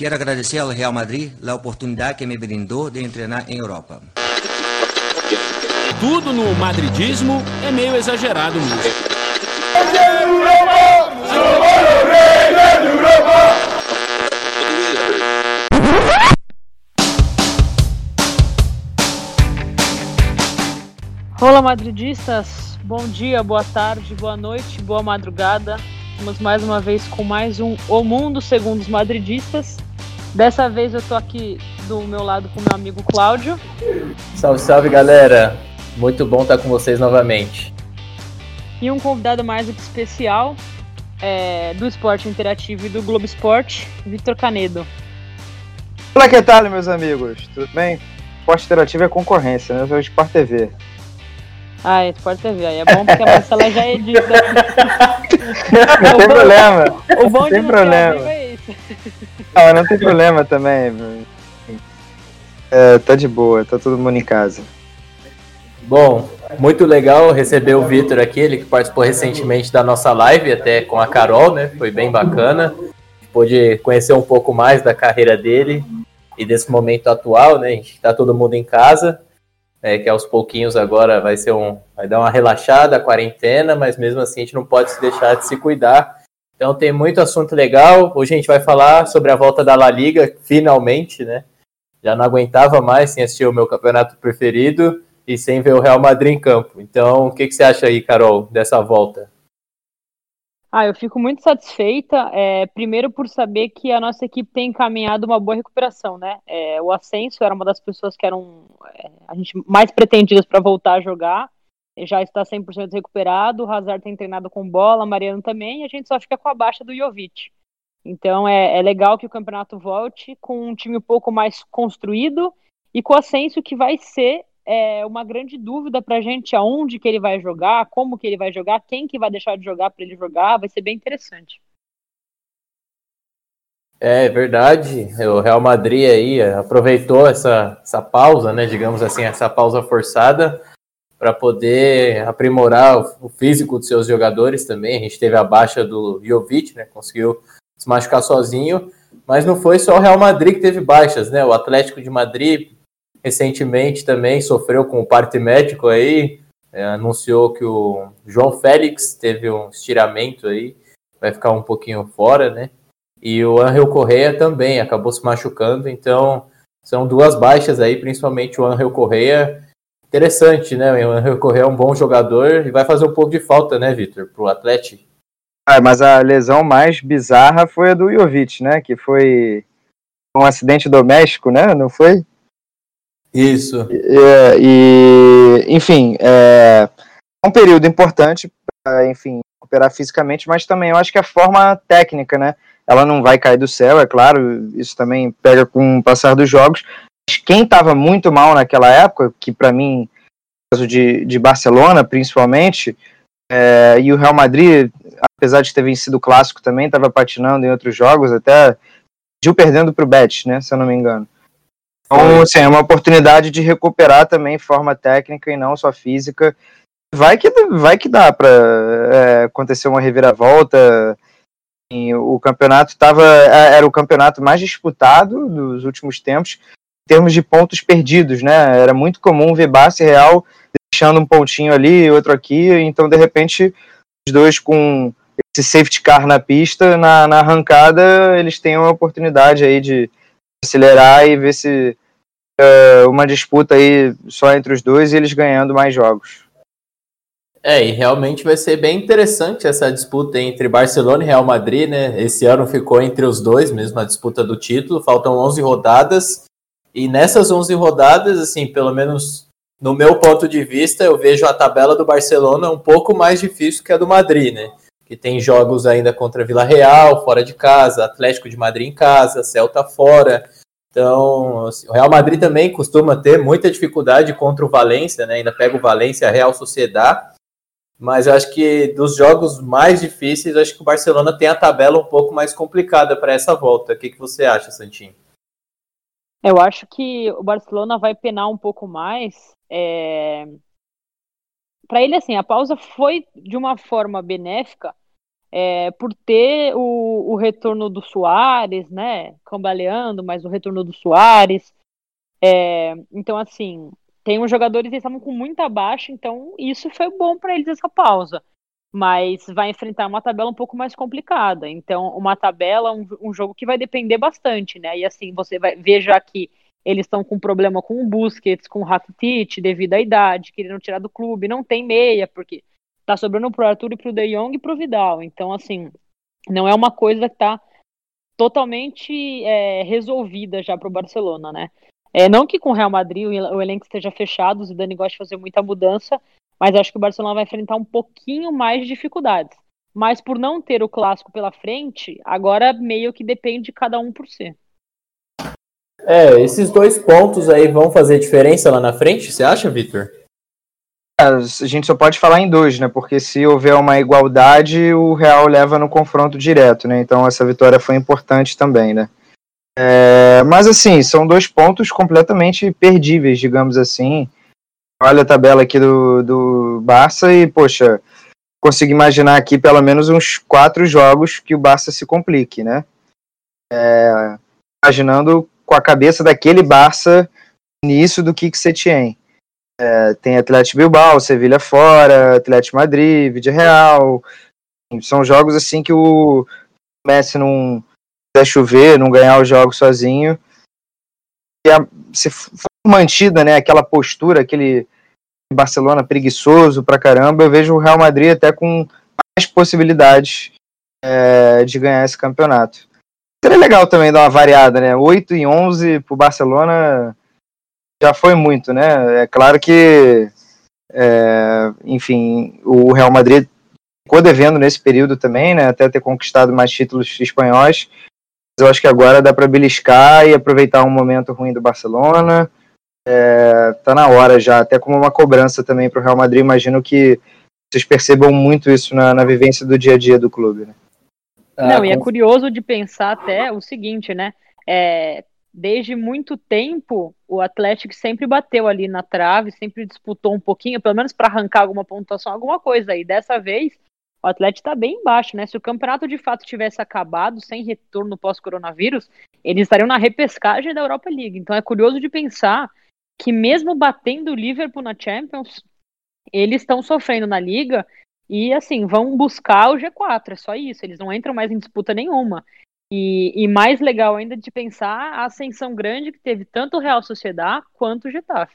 Quero agradecer ao Real Madrid a oportunidade que me brindou de treinar em Europa. Tudo no madridismo é meio exagerado mesmo. Olá, madridistas! Bom dia, boa tarde, boa noite, boa madrugada. Estamos mais uma vez com mais um O Mundo Segundo os Madridistas. Dessa vez eu tô aqui do meu lado com meu amigo Cláudio. Salve, salve, galera! Muito bom estar com vocês novamente. E um convidado mais do que especial é, do Esporte Interativo e do Globo Esporte, Vitor Canedo. Olá, que tal, meus amigos? Tudo bem? Esporte Interativo é concorrência, né? Eu sou o Sport TV. Ah, Sport TV. Aí é bom porque a Marcela já edita. não tem problema. O bom de tem não problema. é isso. Não, não tem problema também. É, tá de boa, tá todo mundo em casa. Bom, muito legal receber o Vitor aqui, ele que participou recentemente da nossa live, até com a Carol, né? Foi bem bacana. Pôde conhecer um pouco mais da carreira dele e desse momento atual, né? A gente tá todo mundo em casa é, que aos pouquinhos agora vai ser um, vai dar uma relaxada a quarentena, mas mesmo assim a gente não pode se deixar de se cuidar. Então tem muito assunto legal. Hoje a gente vai falar sobre a volta da La Liga, finalmente, né? Já não aguentava mais sem assistir o meu campeonato preferido e sem ver o Real Madrid em campo. Então, o que, que você acha aí, Carol, dessa volta? Ah, eu fico muito satisfeita, é, primeiro por saber que a nossa equipe tem encaminhado uma boa recuperação, né? É, o Ascenso era uma das pessoas que eram é, a gente mais pretendidas para voltar a jogar, já está 100% recuperado, o Hazard tem treinado com bola, Mariano também, e a gente só fica com a baixa do Jovic. Então é, é legal que o campeonato volte com um time um pouco mais construído e com o Ascenso que vai ser é uma grande dúvida para a gente aonde que ele vai jogar, como que ele vai jogar, quem que vai deixar de jogar para ele jogar, vai ser bem interessante. É verdade, o Real Madrid aí aproveitou essa, essa pausa, né, digamos assim, essa pausa forçada para poder aprimorar o físico dos seus jogadores também. A gente teve a baixa do Jovic, né, conseguiu se machucar sozinho, mas não foi só o Real Madrid que teve baixas, né? O Atlético de Madrid recentemente também sofreu com o parte médico aí, é, anunciou que o João Félix teve um estiramento aí, vai ficar um pouquinho fora, né? E o Angel Correia também acabou se machucando, então são duas baixas aí, principalmente o Angel Correia. Interessante, né? O Correia é um bom jogador e vai fazer um pouco de falta, né, Vitor, pro Atlético. Ah, mas a lesão mais bizarra foi a do Jovic, né? Que foi um acidente doméstico, né? Não foi? Isso. E, e enfim, é um período importante para, enfim, recuperar fisicamente, mas também eu acho que a forma técnica, né? Ela não vai cair do céu, é claro, isso também pega com o passar dos jogos. Quem estava muito mal naquela época, que para mim, no caso de, de Barcelona principalmente, é, e o Real Madrid, apesar de ter vencido o clássico também, estava patinando em outros jogos, até Gil perdendo para o Betis, né? Se eu não me engano. Então, assim, é uma oportunidade de recuperar também forma técnica e não só física. Vai que, vai que dá para é, acontecer uma reviravolta. O campeonato tava, é, era o campeonato mais disputado dos últimos tempos em termos de pontos perdidos, né? Era muito comum ver Barça e Real deixando um pontinho ali, outro aqui, então de repente os dois com esse safety car na pista, na, na arrancada, eles têm uma oportunidade aí de acelerar e ver se uh, uma disputa aí só entre os dois e eles ganhando mais jogos. É, e realmente vai ser bem interessante essa disputa entre Barcelona e Real Madrid, né? Esse ano ficou entre os dois mesmo a disputa do título, faltam 11 rodadas. E nessas 11 rodadas, assim, pelo menos no meu ponto de vista, eu vejo a tabela do Barcelona um pouco mais difícil que a do Madrid, né? Que tem jogos ainda contra Vila Real, fora de casa, Atlético de Madrid em casa, Celta fora. Então, assim, o Real Madrid também costuma ter muita dificuldade contra o Valência, né? Ainda pega o Valência, a Real Sociedade. Mas eu acho que dos jogos mais difíceis, acho que o Barcelona tem a tabela um pouco mais complicada para essa volta. O que, que você acha, Santinho? Eu acho que o Barcelona vai penar um pouco mais. É... Para ele, assim, a pausa foi de uma forma benéfica, é, por ter o, o retorno do Soares, né? Cambaleando, mas o retorno do Soares. É, então, assim, tem uns jogadores que estavam com muita baixa, então isso foi bom para eles essa pausa. Mas vai enfrentar uma tabela um pouco mais complicada. Então, uma tabela, um, um jogo que vai depender bastante, né? E assim, você vai ver já que eles estão com problema com o Busquets, com o Rakitic, devido à idade, querendo tirar do clube, não tem meia, porque tá sobrando pro Arthur e pro De Jong e pro Vidal. Então, assim, não é uma coisa que tá totalmente é, resolvida já pro Barcelona, né? É, não que com o Real Madrid o, elenco esteja fechado, o Dani gosta de fazer muita mudança, mas acho que o Barcelona vai enfrentar um pouquinho mais de dificuldades. Mas por não ter o clássico pela frente, agora meio que depende de cada um por si. É, esses dois pontos aí vão fazer diferença lá na frente, você acha, Victor? É, a gente só pode falar em dois, né? Porque se houver uma igualdade, o Real leva no confronto direto, né? Então essa vitória foi importante também, né? É, mas assim, são dois pontos completamente perdíveis, digamos assim. Olha a tabela aqui do, do Barça e, poxa, consigo imaginar aqui pelo menos uns quatro jogos que o Barça se complique, né? É, imaginando com a cabeça daquele Barça nisso do Kik Setien. É, tem Atlético Bilbao, Sevilha fora, Atlético Madrid, Vídeo Real. São jogos assim que o Messi não quiser chover, não ganhar os jogos sozinho. A, se for mantida né, aquela postura, aquele Barcelona preguiçoso pra caramba, eu vejo o Real Madrid até com mais possibilidades é, de ganhar esse campeonato. Seria legal também dar uma variada, né? 8 e 11 pro Barcelona já foi muito, né? É claro que, é, enfim, o Real Madrid ficou devendo nesse período também, né? Até ter conquistado mais títulos espanhóis. Mas eu acho que agora dá para beliscar e aproveitar um momento ruim do Barcelona. É, tá na hora já, até como uma cobrança também para o Real Madrid. Imagino que vocês percebam muito isso na, na vivência do dia a dia do clube. Né? Ah, Não, e é curioso de pensar até o seguinte, né? É, desde muito tempo, o Atlético sempre bateu ali na trave, sempre disputou um pouquinho, pelo menos para arrancar alguma pontuação, alguma coisa. E dessa vez, o Atlético está bem embaixo, né? Se o campeonato de fato tivesse acabado sem retorno pós-coronavírus, eles estariam na repescagem da Europa League. Então é curioso de pensar que mesmo batendo o Liverpool na Champions, eles estão sofrendo na liga e assim, vão buscar o G4, é só isso, eles não entram mais em disputa nenhuma. E, e mais legal ainda de pensar a ascensão grande que teve tanto o Real Sociedade quanto o Getafe.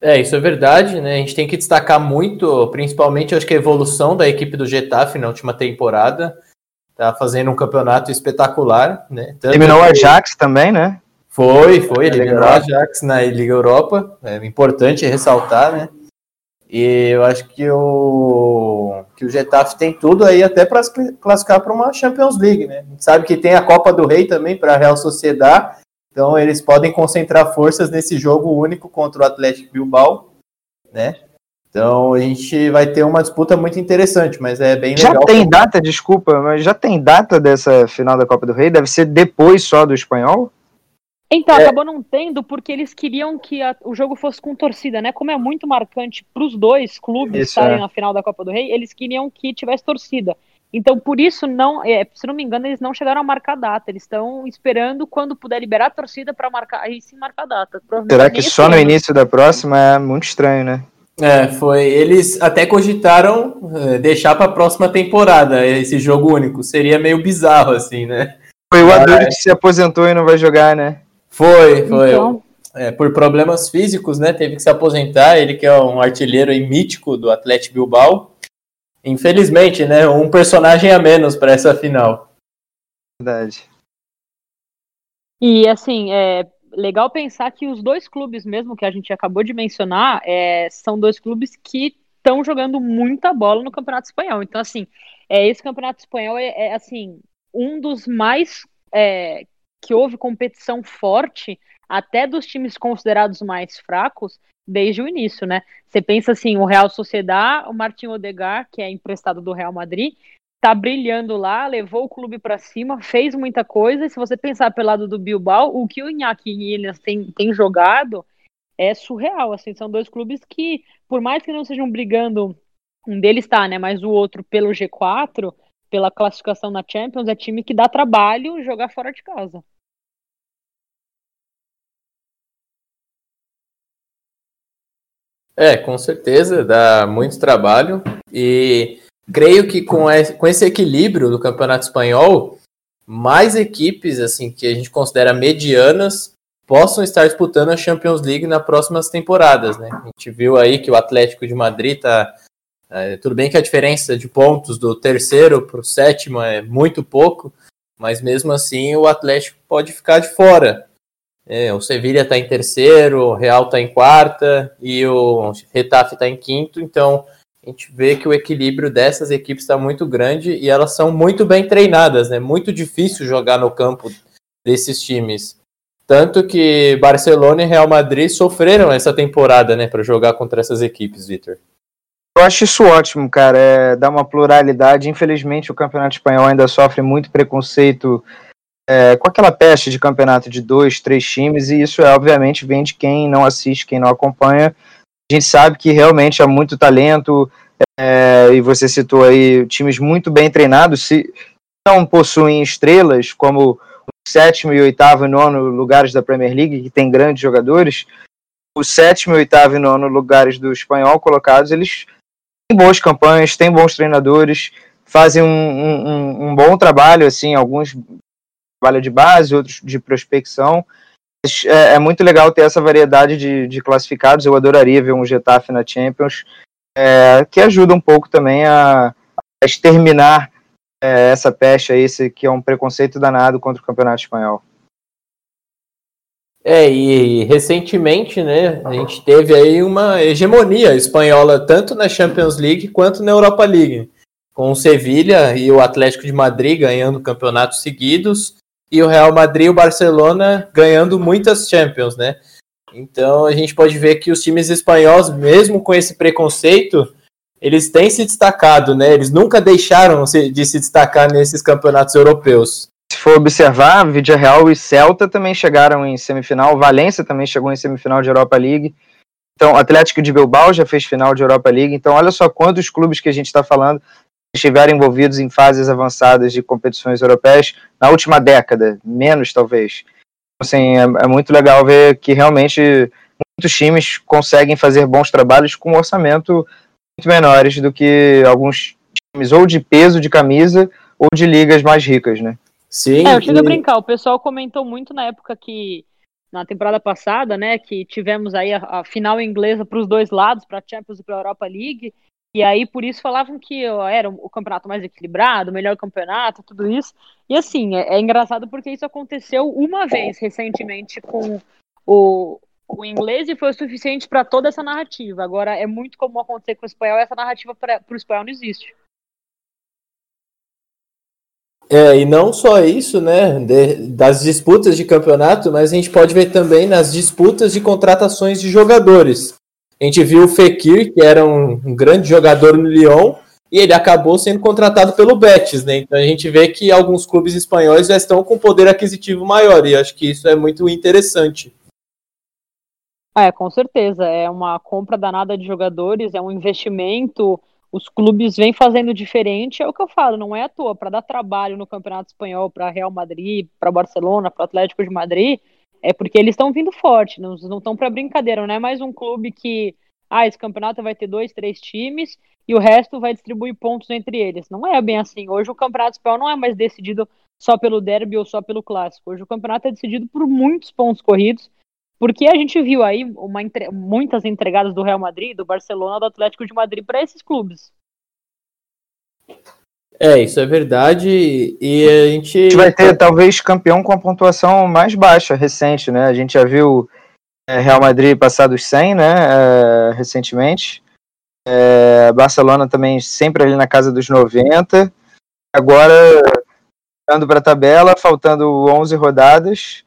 É, isso é verdade, né? A gente tem que destacar muito, principalmente, acho que a evolução da equipe do Getafe na última temporada. Tá fazendo um campeonato espetacular, né? Tanto eliminou o Ajax também, né? Foi, foi, eliminou o Ajax na Liga Europa. É importante ressaltar, né? E eu acho que o, que o Getafe tem tudo aí até para classificar para uma Champions League, né? A gente sabe que tem a Copa do Rei também para a Real Sociedade, então eles podem concentrar forças nesse jogo único contra o Atlético Bilbao, né? Então a gente vai ter uma disputa muito interessante, mas é bem já legal. Já tem data, desculpa, mas já tem data dessa final da Copa do Rei? Deve ser depois só do espanhol? Então, é. acabou não tendo porque eles queriam que a, o jogo fosse com torcida, né? Como é muito marcante para os dois clubes isso, estarem é. na final da Copa do Rei, eles queriam que tivesse torcida. Então, por isso, não, é, se não me engano, eles não chegaram a marcar data. Eles estão esperando quando puder liberar a torcida para marcar, aí sim marcar a data. Será que só no início da próxima é muito estranho, né? É, foi. Eles até cogitaram é, deixar para a próxima temporada esse jogo único. Seria meio bizarro, assim, né? Foi o Aduri que se aposentou e não vai jogar, né? Foi, foi. Então... É, por problemas físicos, né? Teve que se aposentar. Ele que é um artilheiro e mítico do Atlético Bilbao. Infelizmente, né? Um personagem a menos para essa final. Verdade. E assim, é legal pensar que os dois clubes mesmo que a gente acabou de mencionar é, são dois clubes que estão jogando muita bola no Campeonato Espanhol. Então, assim, é, esse Campeonato Espanhol é, é assim um dos mais é, que houve competição forte até dos times considerados mais fracos desde o início, né? Você pensa assim, o Real Sociedad, o Martin Odegar, que é emprestado do Real Madrid, tá brilhando lá, levou o clube para cima, fez muita coisa. E se você pensar pelo lado do Bilbao, o que o Iñaki Williams tem, tem jogado é surreal. Assim, são dois clubes que, por mais que não estejam brigando Um deles está, né? Mas o outro, pelo G4, pela classificação na Champions, é time que dá trabalho jogar fora de casa. É, com certeza, dá muito trabalho. E creio que com esse equilíbrio do Campeonato Espanhol, mais equipes assim que a gente considera medianas possam estar disputando a Champions League nas próximas temporadas, né? A gente viu aí que o Atlético de Madrid tá é, tudo bem que a diferença de pontos do terceiro para o sétimo é muito pouco, mas mesmo assim o Atlético pode ficar de fora. É, o Sevilha está em terceiro, o Real está em quarta e o Retafe está em quinto, então a gente vê que o equilíbrio dessas equipes está muito grande e elas são muito bem treinadas, né? Muito difícil jogar no campo desses times. Tanto que Barcelona e Real Madrid sofreram essa temporada, né, para jogar contra essas equipes, Vitor. Eu acho isso ótimo, cara. É, dá uma pluralidade. Infelizmente, o campeonato espanhol ainda sofre muito preconceito é, com aquela peste de campeonato de dois, três times, e isso, é, obviamente, vem de quem não assiste, quem não acompanha. A gente sabe que realmente há muito talento, é, e você citou aí times muito bem treinados, se não possuem estrelas, como sétimo e oitavo e nono lugares da Premier League, que tem grandes jogadores, o sétimo, oitavo e nono lugares do espanhol colocados, eles têm boas campanhas, têm bons treinadores, fazem um, um, um bom trabalho, assim, alguns trabalho de base, outros de prospecção. É, é, muito legal ter essa variedade de, de, classificados. Eu adoraria ver um Getafe na Champions, é, que ajuda um pouco também a, a exterminar é, essa peste aí, esse que é um preconceito danado contra o campeonato espanhol. É, e recentemente, né, a gente teve aí uma hegemonia espanhola tanto na Champions League quanto na Europa League, com o Sevilha e o Atlético de Madrid ganhando campeonatos seguidos e o Real Madrid e o Barcelona ganhando muitas Champions, né? Então a gente pode ver que os times espanhóis, mesmo com esse preconceito, eles têm se destacado, né? Eles nunca deixaram de se destacar nesses campeonatos europeus. Se for observar, Vidia Real e Celta também chegaram em semifinal, Valência também chegou em semifinal de Europa League. Então, Atlético de Bilbao já fez final de Europa League. Então, olha só quantos clubes que a gente está falando estiveram envolvidos em fases avançadas de competições europeias na última década, menos talvez. Assim, é, é muito legal ver que realmente muitos times conseguem fazer bons trabalhos com um orçamento muito menores do que alguns times ou de peso de camisa ou de ligas mais ricas, né? Sim. É, eu chego e... a brincar, o pessoal comentou muito na época que na temporada passada, né, que tivemos aí a, a final inglesa para os dois lados, para a Champions e para a Europa League, e aí por isso falavam que ó, era o campeonato mais equilibrado, o melhor campeonato, tudo isso. E assim, é, é engraçado porque isso aconteceu uma vez recentemente com o, o inglês e foi o suficiente para toda essa narrativa. Agora, é muito comum acontecer com o espanhol, essa narrativa para o espanhol não existe. É, e não só isso, né, de, das disputas de campeonato, mas a gente pode ver também nas disputas de contratações de jogadores. A gente viu o Fekir, que era um, um grande jogador no Lyon, e ele acabou sendo contratado pelo Betis, né? Então a gente vê que alguns clubes espanhóis já estão com poder aquisitivo maior, e acho que isso é muito interessante. É, com certeza. É uma compra danada de jogadores, é um investimento. Os clubes vêm fazendo diferente, é o que eu falo, não é à toa. Para dar trabalho no Campeonato Espanhol para Real Madrid, para Barcelona, para Atlético de Madrid, é porque eles estão vindo forte, não estão para brincadeira, não é mais um clube que, ah, esse campeonato vai ter dois, três times e o resto vai distribuir pontos entre eles. Não é bem assim. Hoje o Campeonato Espanhol não é mais decidido só pelo derby ou só pelo clássico. Hoje o campeonato é decidido por muitos pontos corridos porque a gente viu aí uma, muitas entregadas do Real Madrid, do Barcelona, do Atlético de Madrid para esses clubes. É, isso é verdade. E a gente... a gente vai ter talvez campeão com a pontuação mais baixa recente, né? A gente já viu é, Real Madrid passar dos 100, né? É, recentemente. É, Barcelona também sempre ali na casa dos 90. Agora, olhando para a tabela, faltando 11 rodadas.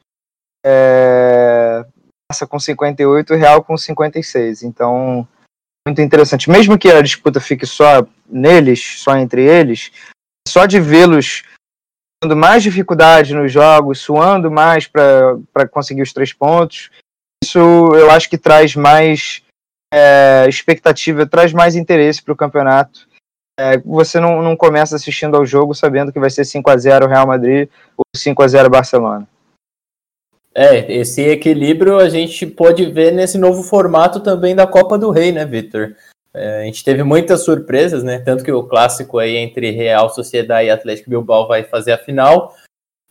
É, passa com 58 e Real com 56. Então, muito interessante. Mesmo que a disputa fique só neles, só entre eles, só de vê-los tendo mais dificuldade nos jogos, suando mais para conseguir os três pontos, isso eu acho que traz mais é, expectativa, traz mais interesse para o campeonato. É, você não, não começa assistindo ao jogo sabendo que vai ser 5 a 0 Real Madrid ou 5 a 0 Barcelona. É, esse equilíbrio a gente pode ver nesse novo formato também da Copa do Rei, né, Victor? É, a gente teve muitas surpresas, né? Tanto que o clássico aí entre Real Sociedade e Atlético Bilbao vai fazer a final.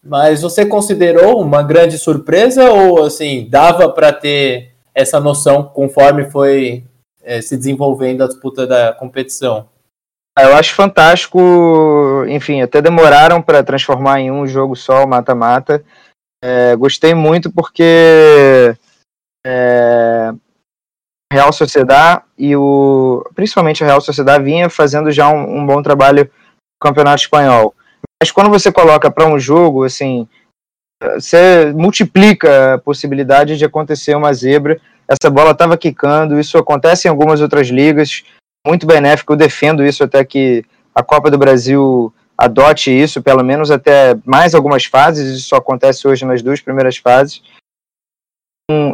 Mas você considerou uma grande surpresa ou assim dava para ter essa noção conforme foi é, se desenvolvendo a disputa da competição? Ah, eu acho fantástico. Enfim, até demoraram para transformar em um jogo só o mata-mata. É, gostei muito porque é, Real Sociedade e o principalmente a Real Sociedade vinha fazendo já um, um bom trabalho no Campeonato Espanhol. Mas quando você coloca para um jogo, assim, você multiplica a possibilidade de acontecer uma zebra. Essa bola estava quicando, isso acontece em algumas outras ligas, muito benéfico. Eu defendo isso até que a Copa do Brasil adote isso, pelo menos até mais algumas fases. Isso acontece hoje nas duas primeiras fases.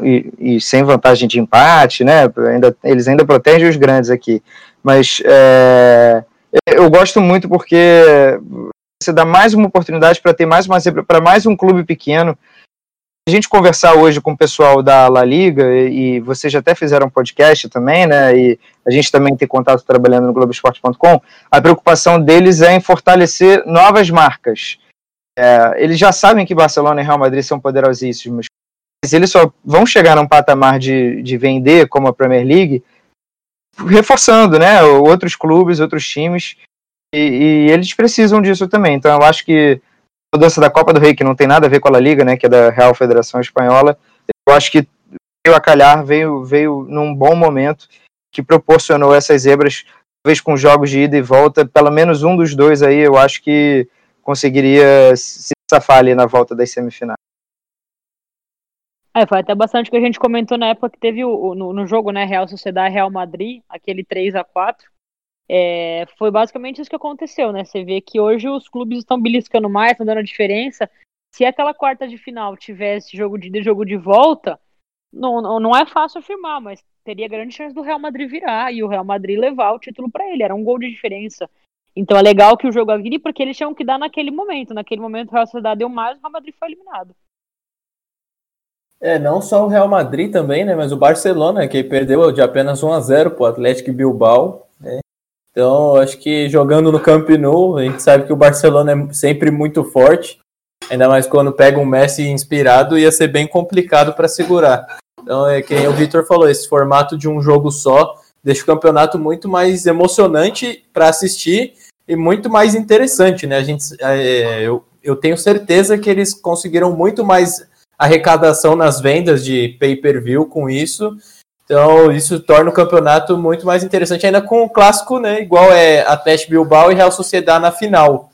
E, e, sem vantagem de empate, né? Ainda, eles ainda protegem os grandes aqui. Mas é, eu gosto muito porque você dá mais uma oportunidade para ter mais uma para mais um clube pequeno. A gente conversar hoje com o pessoal da La Liga, e, vocês já até fizeram um podcast também, né? E a gente também tem contato trabalhando no Globoesporte.com. A preocupação deles é em fortalecer novas marcas. É, eles já sabem que Barcelona e Real Madrid são poderosíssimos, mas eles só vão chegar num patamar de, de vender como a Premier League reforçando, né? Outros clubes, outros times e, e, eles precisam disso também. Então eu acho que mudança da Copa do Rei, que não tem nada a ver com a La Liga, né, que é da Real Federação Espanhola, eu acho que veio a calhar, veio, veio num bom momento que proporcionou essas zebras, talvez com jogos de ida e volta, pelo menos um dos dois aí, eu acho que conseguiria se safar ali na volta das semifinais. É, foi até bastante que a gente comentou na época que teve o, no, no jogo, né, Real Sociedade Real Madrid, aquele 3 a 4 é, foi basicamente isso que aconteceu, né? Você vê que hoje os clubes estão beliscando mais, estão dando diferença. Se aquela quarta de final tivesse jogo de, jogo de volta, não, não, é fácil afirmar, mas teria grande chance do Real Madrid virar e o Real Madrid levar o título para ele. Era um gol de diferença. Então é legal que o jogo vire porque eles tinham que dar naquele momento. Naquele momento o Real Sociedade deu mais, o Real Madrid foi eliminado. É, não só o Real Madrid também, né, mas o Barcelona, que perdeu de apenas 1 a 0 para o Atlético Bilbao, então, acho que jogando no Camp Nou, a gente sabe que o Barcelona é sempre muito forte, ainda mais quando pega um Messi inspirado, ia ser bem complicado para segurar. Então, é quem o Vitor falou, esse formato de um jogo só deixa o campeonato muito mais emocionante para assistir e muito mais interessante, né? A gente, é, eu, eu tenho certeza que eles conseguiram muito mais arrecadação nas vendas de pay-per-view com isso então, isso torna o campeonato muito mais interessante, ainda com o clássico, né? Igual é Atlético Bilbao e Real Sociedade na final.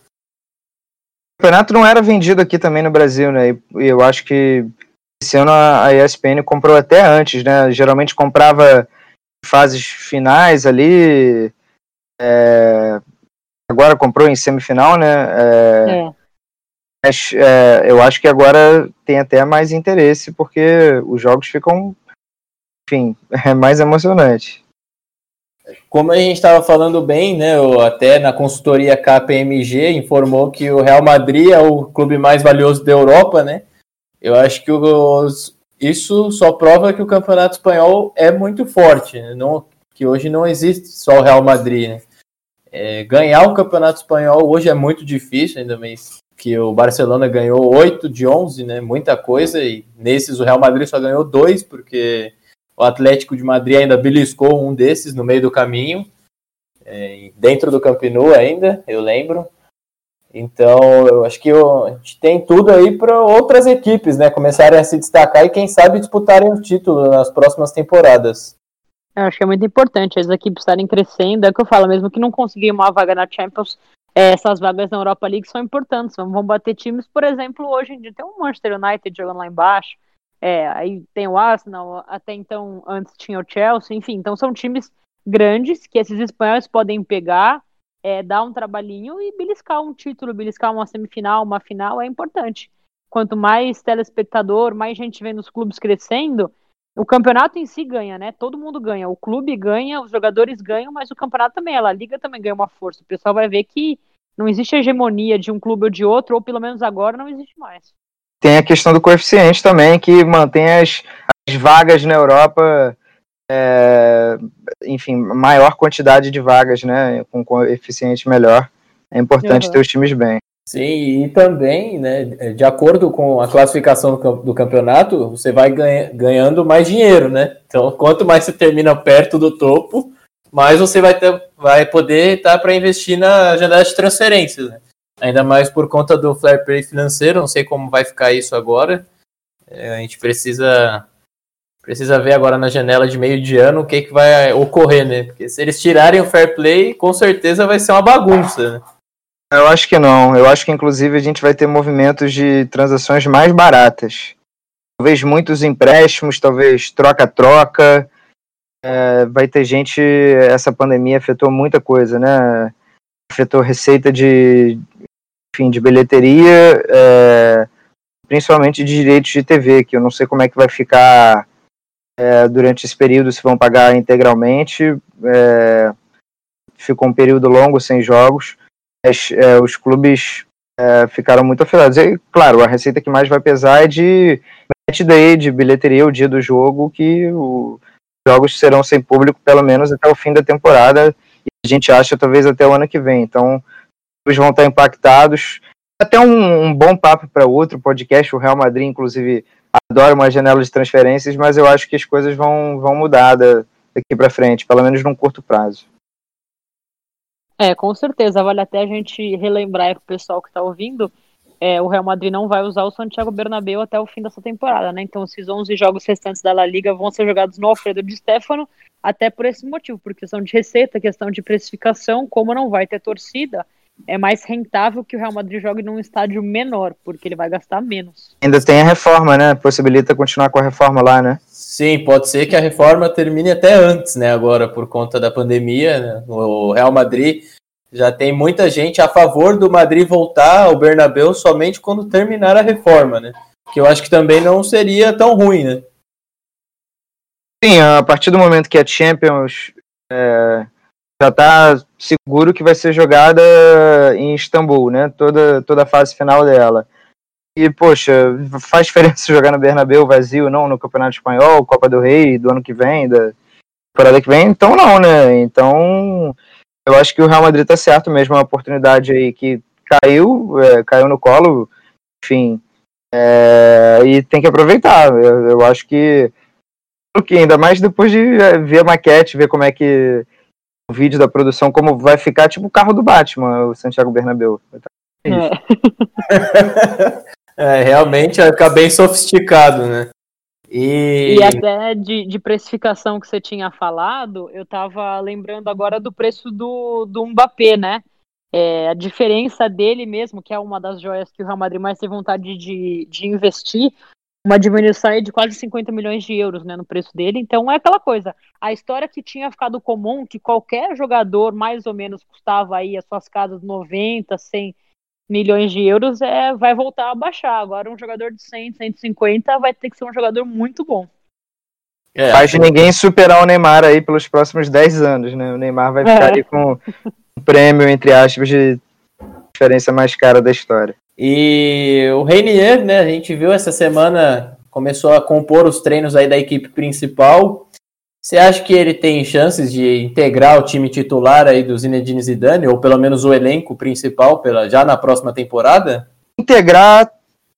O campeonato não era vendido aqui também no Brasil, né? E eu acho que esse ano a ESPN comprou até antes, né? Geralmente comprava fases finais ali. É... Agora comprou em semifinal, né? É... É. Mas é, eu acho que agora tem até mais interesse, porque os jogos ficam enfim, é mais emocionante. Como a gente estava falando bem, né, até na consultoria KPMG informou que o Real Madrid é o clube mais valioso da Europa, né? Eu acho que os, isso só prova que o Campeonato Espanhol é muito forte, né? não, que hoje não existe só o Real Madrid, né? É, ganhar o Campeonato Espanhol hoje é muito difícil, ainda mais que o Barcelona ganhou 8 de 11, né? Muita coisa, e nesses o Real Madrid só ganhou dois, porque o Atlético de Madrid ainda beliscou um desses no meio do caminho, é, dentro do Camp ainda, eu lembro. Então, eu acho que a gente tem tudo aí para outras equipes, né, começarem a se destacar e quem sabe disputarem o título nas próximas temporadas. Eu acho que é muito importante as equipes estarem crescendo, é o que eu falo, mesmo que não conseguir uma vaga na Champions, é, essas vagas na Europa League são importantes, vão bater times, por exemplo, hoje em dia tem o Manchester United jogando lá embaixo, é, aí tem o Arsenal, até então antes tinha o Chelsea, enfim, então são times grandes que esses espanhóis podem pegar, é, dar um trabalhinho e beliscar um título, beliscar uma semifinal, uma final é importante. Quanto mais telespectador, mais gente vendo os clubes crescendo, o campeonato em si ganha, né? Todo mundo ganha. O clube ganha, os jogadores ganham, mas o campeonato também, a Liga também ganha uma força. O pessoal vai ver que não existe hegemonia de um clube ou de outro, ou pelo menos agora não existe mais. Tem a questão do coeficiente também, que mantém as, as vagas na Europa, é, enfim, maior quantidade de vagas, né? Com coeficiente melhor. É importante uhum. ter os times bem. Sim, e também, né, de acordo com a classificação do campeonato, você vai ganhando mais dinheiro, né? Então, quanto mais você termina perto do topo, mais você vai, ter, vai poder estar tá, para investir na janela de transferências, né? Ainda mais por conta do fair play financeiro, não sei como vai ficar isso agora. É, a gente precisa precisa ver agora na janela de meio de ano o que, que vai ocorrer, né? Porque se eles tirarem o fair play, com certeza vai ser uma bagunça, né? Eu acho que não. Eu acho que inclusive a gente vai ter movimentos de transações mais baratas. Talvez muitos empréstimos, talvez troca-troca. É, vai ter gente. Essa pandemia afetou muita coisa, né? Afetou receita de, enfim, de bilheteria, é, principalmente de direitos de TV, que eu não sei como é que vai ficar é, durante esse período, se vão pagar integralmente. É, ficou um período longo sem jogos as, é, os clubes é, ficaram muito afetados. E, claro, a receita que mais vai pesar é de match day, de bilheteria, o dia do jogo, que os jogos serão sem público pelo menos até o fim da temporada, e a gente acha talvez até o ano que vem. Então, vão estar impactados. Até um, um bom papo para outro podcast, o Real Madrid, inclusive, adora uma janela de transferências, mas eu acho que as coisas vão, vão mudar daqui para frente, pelo menos num curto prazo. É, com certeza. Vale até a gente relembrar para o pessoal que está ouvindo. É, o Real Madrid não vai usar o Santiago Bernabéu até o fim dessa temporada, né? Então, esses 11 jogos restantes da La Liga vão ser jogados no Alfredo de Stefano, até por esse motivo, por questão de receita, questão de precificação, como não vai ter torcida, é mais rentável que o Real Madrid jogue num estádio menor, porque ele vai gastar menos. Ainda tem a reforma, né? Possibilita continuar com a reforma lá, né? Sim, pode ser que a reforma termine até antes, né? Agora, por conta da pandemia, né? o Real Madrid já tem muita gente a favor do Madrid voltar ao Bernabéu somente quando terminar a reforma, né? Que eu acho que também não seria tão ruim, né? Sim, a partir do momento que a Champions é, já está seguro que vai ser jogada em Istambul, né? Toda, toda a fase final dela. E, poxa, faz diferença jogar no Bernabéu vazio, não no Campeonato Espanhol, Copa do Rei do ano que vem, da temporada que vem? Então não, né? Então eu acho que o Real Madrid tá certo mesmo, é uma oportunidade aí que caiu, é, caiu no colo, enfim, é, e tem que aproveitar. Eu, eu acho que, ainda mais depois de é, ver a maquete, ver como é que vídeo da produção, como vai ficar tipo o carro do Batman, o Santiago Bernabéu. É. É, realmente vai ficar bem sofisticado, né? E, e até de, de, precificação que você tinha falado, eu tava lembrando agora do preço do, do Mbappé, né? É, a diferença dele mesmo, que é uma das joias que o Real Madrid mais tem vontade de, de investir, uma diminuição de quase 50 milhões de euros né, no preço dele. Então é aquela coisa. A história que tinha ficado comum, que qualquer jogador mais ou menos custava aí as suas casas 90, 100 milhões de euros, é, vai voltar a baixar. Agora, um jogador de 100, 150 vai ter que ser um jogador muito bom. É, Faz ninguém superar o Neymar aí pelos próximos 10 anos, né? O Neymar vai ficar é. ali com um prêmio, entre aspas, de diferença mais cara da história. E o Reinier, né? A gente viu essa semana, começou a compor os treinos aí da equipe principal. Você acha que ele tem chances de integrar o time titular aí do Zinedine Zidane, ou pelo menos o elenco principal pela, já na próxima temporada? Integrar,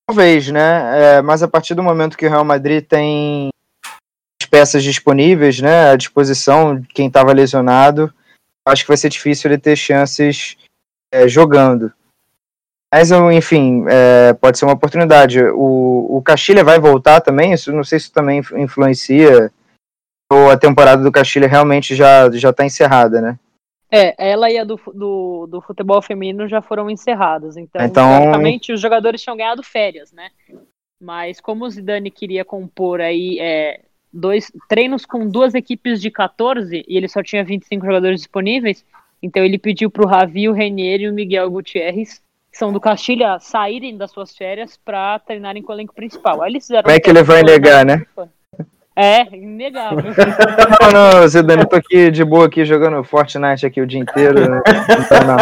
talvez, né? É, mas a partir do momento que o Real Madrid tem as peças disponíveis, né, à disposição de quem estava lesionado, acho que vai ser difícil ele ter chances é, jogando. Mas, enfim, é, pode ser uma oportunidade. O, o Castilha vai voltar também, isso, não sei se isso também influencia ou a temporada do Castilha realmente já já está encerrada, né? É, ela e a do, do, do, futebol feminino já foram encerradas. Então, então, os jogadores tinham ganhado férias, né? Mas como o Zidane queria compor aí é, dois treinos com duas equipes de 14 e ele só tinha 25 jogadores disponíveis, então ele pediu para o Ravi, o Renier e o Miguel Gutierrez, são do Castilha, saírem das suas férias para treinarem com o elenco principal. Aí eles fizeram Como é que ele vai negar, né? É, inegável. Não, não, Zidane, eu tô aqui de boa aqui jogando Fortnite aqui o dia inteiro. Né? Então, não.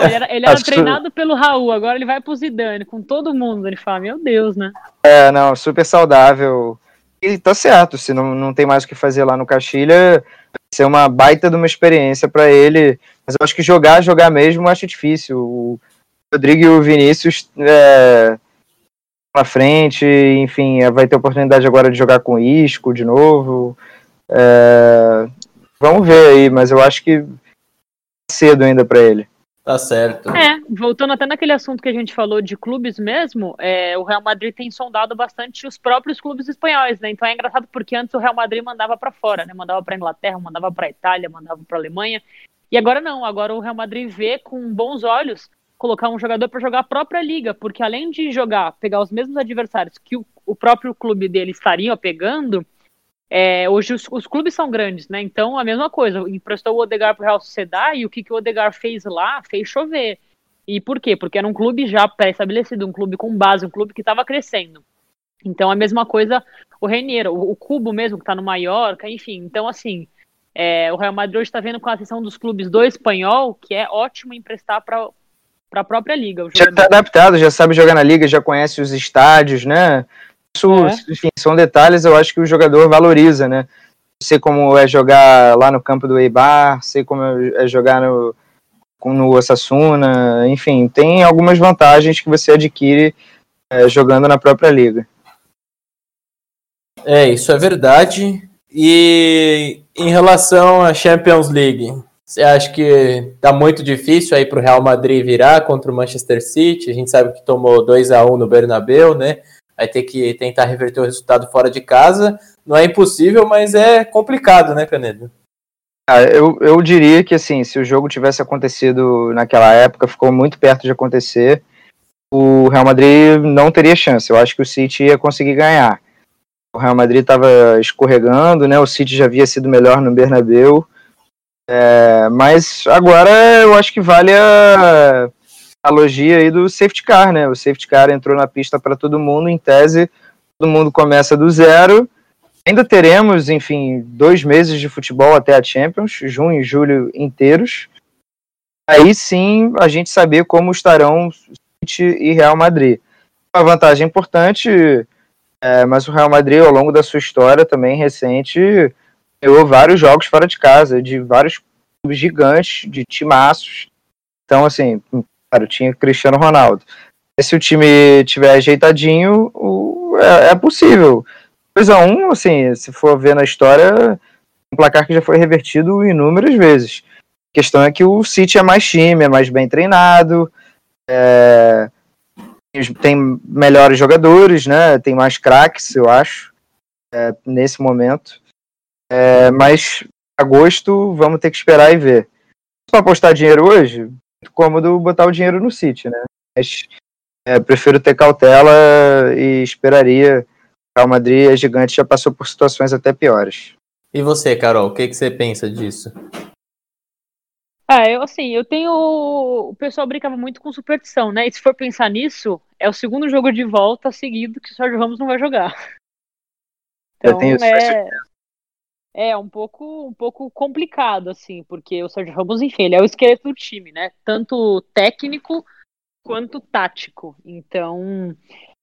Ele era, ele era treinado pelo Raul, agora ele vai pro Zidane, com todo mundo. Ele fala, meu Deus, né? É, não, super saudável. E tá certo, se não, não tem mais o que fazer lá no Caxilha, vai ser uma baita de uma experiência pra ele. Mas eu acho que jogar, jogar mesmo, eu acho difícil. O Rodrigo e o Vinícius é, na frente, enfim, é, vai ter oportunidade agora de jogar com o Isco de novo. É, vamos ver aí, mas eu acho que cedo ainda pra ele. Tá certo. É, voltando até naquele assunto que a gente falou de clubes mesmo, é, o Real Madrid tem sondado bastante os próprios clubes espanhóis, né? Então é engraçado porque antes o Real Madrid mandava pra fora, né? Mandava pra Inglaterra, mandava pra Itália, mandava pra Alemanha. E agora não, agora o Real Madrid vê com bons olhos colocar um jogador pra jogar a própria liga, porque além de jogar, pegar os mesmos adversários que o, o próprio clube dele estaria pegando, é, hoje os, os clubes são grandes, né? Então a mesma coisa. Emprestou o Odegar pro Real Sociedad e o que, que o Odegar fez lá? Fez chover. E por quê? Porque era um clube já pré-estabelecido, um clube com base, um clube que estava crescendo. Então a mesma coisa o Renier, o, o Cubo mesmo, que está no Mallorca, enfim. Então, assim, é, o Real Madrid hoje está vendo com a atenção dos clubes do espanhol, que é ótimo emprestar para a própria liga. O já jogador. tá adaptado, já sabe jogar na liga, já conhece os estádios, né? Isso, É. enfim, são detalhes, eu acho que o jogador valoriza, né? Sei como é jogar lá no campo do Eibar, sei como é jogar no, com- no Osasuna, enfim, tem algumas vantagens que você adquire é, jogando na própria liga. É, isso é verdade. E em relação à Champions League, você acha que tá muito difícil aí pro Real Madrid virar contra o Manchester City? A gente sabe que tomou 2 a 1 no Bernabéu, né? Vai ter que tentar reverter o resultado fora de casa. Não é impossível, mas é complicado, né, Canedo? Ah, eu, eu diria que assim, se o jogo tivesse acontecido naquela época, ficou muito perto de acontecer, o Real Madrid não teria chance. Eu acho que o City ia conseguir ganhar. O Real Madrid estava escorregando, né? O City já havia sido melhor no Bernabéu. É, mas agora eu acho que vale a analogia aí do safety car, né? O safety car entrou na pista para todo mundo, em tese, todo mundo começa do zero. Ainda teremos, enfim, dois meses de futebol até a Champions, junho e julho inteiros. Aí sim a gente saber como estarão City e Real Madrid. Uma vantagem importante, é, mas o Real Madrid, ao longo da sua história também recente, ganhou vários jogos fora de casa, de vários clubes gigantes, de timaços. Então, assim, cara, tinha Cristiano Ronaldo. E se o time tiver ajeitadinho, o- é, é possível. 2x1, assim, se for ver na história, um placar que já foi revertido inúmeras vezes. A questão é que o City é mais time, é mais bem treinado, é, tem melhores jogadores, né? Tem mais craques, eu acho, é, nesse momento. É, mas agosto vamos ter que esperar e ver. Se apostar dinheiro hoje, muito cômodo botar o dinheiro no City, né? Mas é, prefiro ter cautela e esperaria. O Real Madrid, a gigante, já passou por situações até piores. E você, Carol, o que, que você pensa disso? Ah, eu assim, eu tenho. O pessoal brincava muito com superstição, né? E se for pensar nisso, é o segundo jogo de volta seguido que o Sérgio Ramos não vai jogar. Eu Então tenho isso, é, é um pouco, um pouco complicado, assim, porque o Sérgio Ramos, enfim, ele é o esqueleto do time, né? Tanto técnico quanto tático. Então.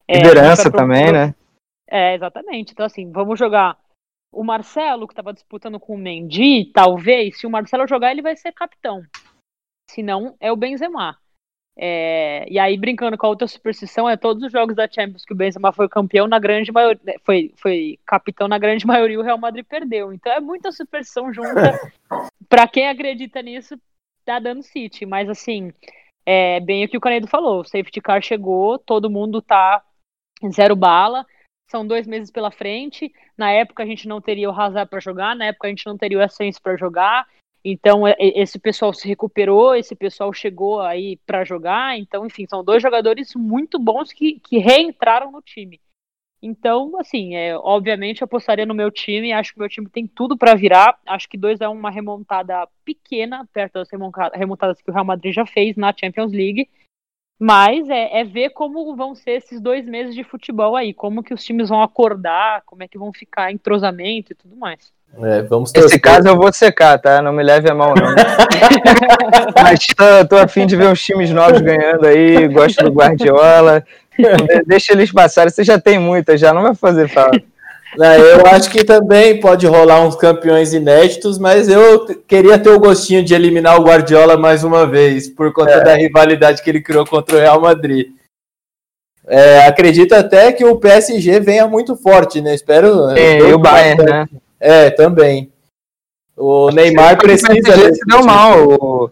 é, Liderança pro- também, né? é, exatamente. Então, assim, vamos jogar o Marcelo, que estava disputando com o Mendy, talvez, se o Marcelo jogar, ele vai ser capitão. Se não, é o Benzema. É, e aí, brincando com a outra superstição, é todos os jogos da Champions que o Benzema foi campeão, na grande maioria, foi, foi capitão na grande maioria, o Real Madrid perdeu. Então é muita superstição junta. Pra quem acredita nisso, tá dando City. Mas assim, é bem o que o Canedo falou: o safety car chegou, todo mundo tá zero bala. São dois meses pela frente. Na época a gente não teria o Hazard para jogar, na época a gente não teria o Essence para jogar. Então é- é- esse pessoal se recuperou, esse pessoal chegou aí para jogar. Então, enfim, são dois jogadores muito bons que, que reentraram no time. Então, assim, é, obviamente eu apostaria no meu time. Acho que o meu time tem tudo para virar. Acho que 2 é uma remontada pequena, perto das remontadas que o Real Madrid já fez na Champions League. Mas é, é, ver como vão ser esses dois meses de futebol aí, como que os times vão acordar, como é que vão ficar entrosamento e tudo mais. É, vamos Nesse caso eu vou secar, tá? Não me leve a mão, não. Mas tô, tô afim de ver uns times novos ganhando aí, gosto do Guardiola. Deixa eles passarem, você já tem muita, já não vai fazer falta. Eu acho que também pode rolar uns campeões inéditos, mas eu queria ter o gostinho de eliminar o Guardiola mais uma vez, por conta é. da rivalidade que ele criou contra o Real Madrid. É, acredito até que o PSG venha muito forte, né? Espero. É, e o Bayern, né? É, também. O Neymar precisa. O PSG se deu mal. O,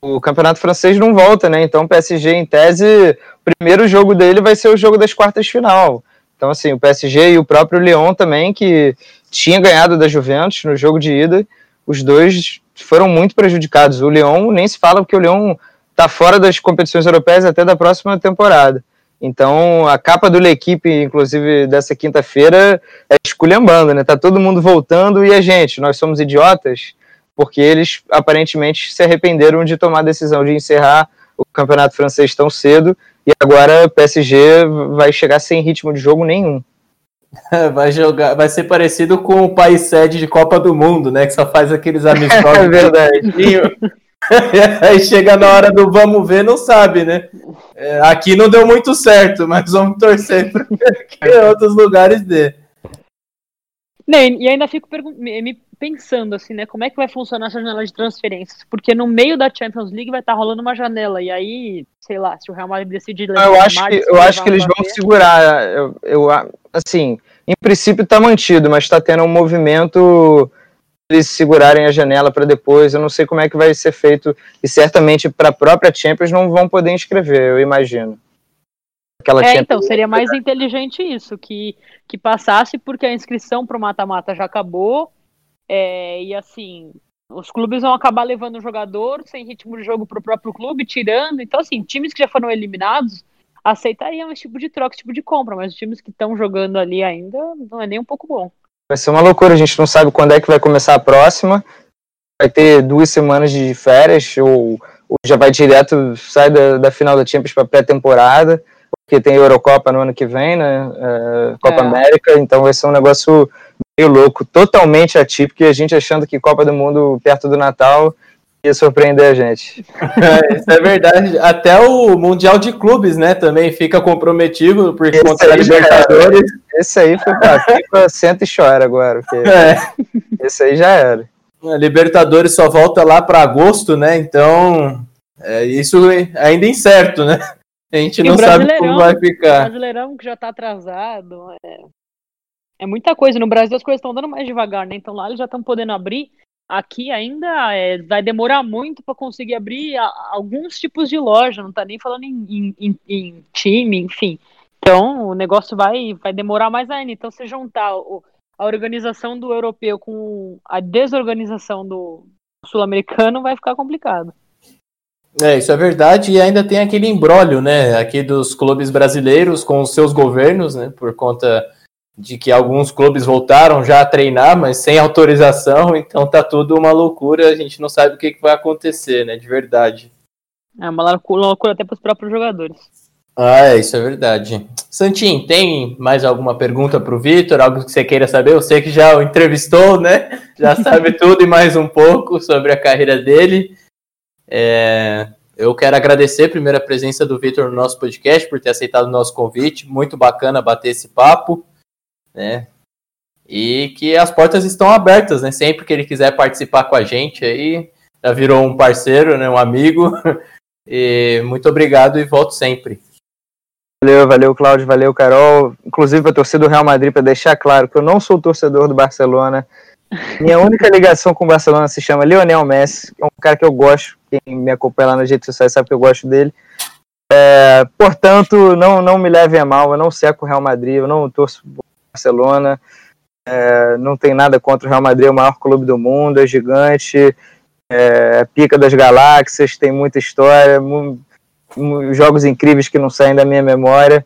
o campeonato francês não volta, né? Então o PSG, em tese, o primeiro jogo dele vai ser o jogo das quartas de final. Então, assim, o PSG e o próprio Lyon também, que tinha ganhado da Juventus no jogo de ida, os dois foram muito prejudicados. O Lyon nem se fala porque o Lyon está fora das competições europeias até da próxima temporada. Então, a capa do L'Equipe, inclusive, dessa quinta-feira, é esculhambando, né? Tá todo mundo voltando e a gente, nós somos idiotas, porque eles aparentemente se arrependeram de tomar a decisão de encerrar o campeonato francês tão cedo e agora o PSG vai chegar sem ritmo de jogo nenhum. Vai jogar, vai ser parecido com o país sede de Copa do Mundo, né? Que só faz aqueles amistosos. é verdade. Aí chega na hora do vamos ver, não sabe, né? É, aqui não deu muito certo, mas vamos torcer para que outros lugares dê. e ainda fico me pensando assim, né? Como é que vai funcionar essa janela de transferências? Porque no meio da Champions League vai estar tá rolando uma janela, e aí, sei lá, se o Real Madrid decidir levar Eu acho que, eu acho que eles vão segurar. Eu, eu, assim, em princípio está mantido, mas está tendo um movimento eles segurarem a janela para depois. Eu não sei como é que vai ser feito e certamente para a própria Champions não vão poder inscrever, eu imagino. Aquela é, então seria mais inteligente isso, que que passasse porque a inscrição para o mata-mata já acabou é, e assim os clubes vão acabar levando o jogador sem ritmo de jogo para o próprio clube, tirando. Então assim, times que já foram eliminados aceitariam esse tipo de troca, esse tipo de compra, mas os times que estão jogando ali ainda não é nem um pouco bom. Vai ser uma loucura, a gente não sabe quando é que vai começar a próxima. Vai ter duas semanas de férias, ou, ou já vai direto, sai da, da final da Champions para pré-temporada, porque tem Eurocopa no ano que vem, né? É, Copa é. América, então vai ser um negócio meio louco, totalmente atípico, e a gente achando que Copa do Mundo perto do Natal ia surpreender a gente. É, isso é verdade. Até o Mundial de Clubes, né, também fica comprometido por esse contra a Libertadores. Esse aí foi pra FIFA, senta e chora agora. Porque é. Esse aí já era. A Libertadores só volta lá para agosto, né? Então, é, isso ainda é incerto, né? A gente e não sabe como vai ficar. O Brasileirão que já tá atrasado. É, é muita coisa. No Brasil as coisas estão dando mais devagar, né? Então lá eles já estão podendo abrir aqui ainda é, vai demorar muito para conseguir abrir a, alguns tipos de loja, não está nem falando em, em, em, time, enfim. Então o negócio vai, vai demorar mais ainda. Então, se juntar o, a organização do europeu com a desorganização do sul-americano, vai ficar complicado. É, isso é verdade, e ainda tem aquele embrólio, né, aqui dos clubes brasileiros com os seus governos, né, por conta de que alguns clubes voltaram já a treinar, mas sem autorização, então tá tudo uma loucura, a gente não sabe o que, que vai acontecer, né, de verdade. É uma loucura até para os próprios jogadores. Ah, é, isso é verdade. Santim, tem mais alguma pergunta para o Vitor? Algo que você queira saber? Eu sei que já o entrevistou, né? Já sabe tudo e mais um pouco sobre a carreira dele. É, eu quero agradecer primeiro a presença do Vitor no nosso podcast, por ter aceitado o nosso convite. Muito bacana bater esse papo né? E que as portas estão abertas, né? Sempre que ele quiser participar com a gente aí, já virou um parceiro, né? Um amigo. E muito obrigado e volto sempre. Valeu, valeu, Cláudio, valeu, Carol. Inclusive, a torcida do Real Madrid, para deixar claro que eu não sou torcedor do Barcelona. Minha única ligação com o Barcelona se chama Lionel Messi, é um cara que eu gosto. Quem me acompanha lá nas redes sociais sabe que eu gosto dele. É, portanto, não, não me levem a mal, eu não seco o Real Madrid, eu não torço Barcelona. É, não tem nada contra o Real Madrid, é o maior clube do mundo, é gigante, é pica das galáxias, tem muita história, jogos incríveis que não saem da minha memória.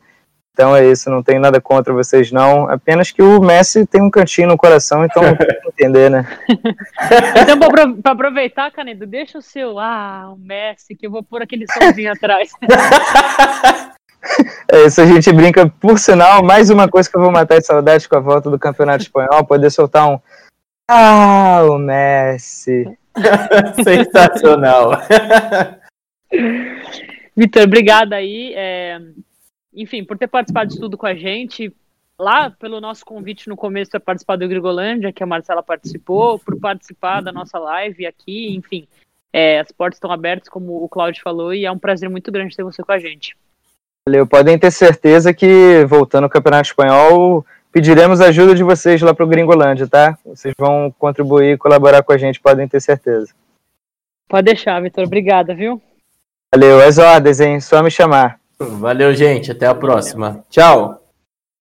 Então é isso, não tem nada contra vocês, não. Apenas que o Messi tem um cantinho no coração, então não tem que entender, né? então, para aproveitar, Canedo, deixa o seu, ah, o Messi, que eu vou pôr aquele somzinho atrás. É isso, a gente brinca. Por sinal, mais uma coisa que eu vou matar de saudade com a volta do Campeonato Espanhol, poder soltar um. Ah, o Messi. Sensacional. Vitor, obrigada aí. É enfim, por ter participado de tudo com a gente. Lá, pelo nosso convite no começo para participar do Grigolândia, que a Marcela participou, por participar da nossa live aqui, enfim. É, as portas estão abertas, como o Claudio falou, e é um prazer muito grande ter você com a gente. Valeu, podem ter certeza que, voltando ao Campeonato Espanhol, pediremos ajuda de vocês lá para o Gringolândia, tá? Vocês vão contribuir e colaborar com a gente, podem ter certeza. Pode deixar, Vitor. Obrigada, viu? Valeu, as ordens, hein? Só me chamar. Valeu, gente. Até a próxima. Tchau.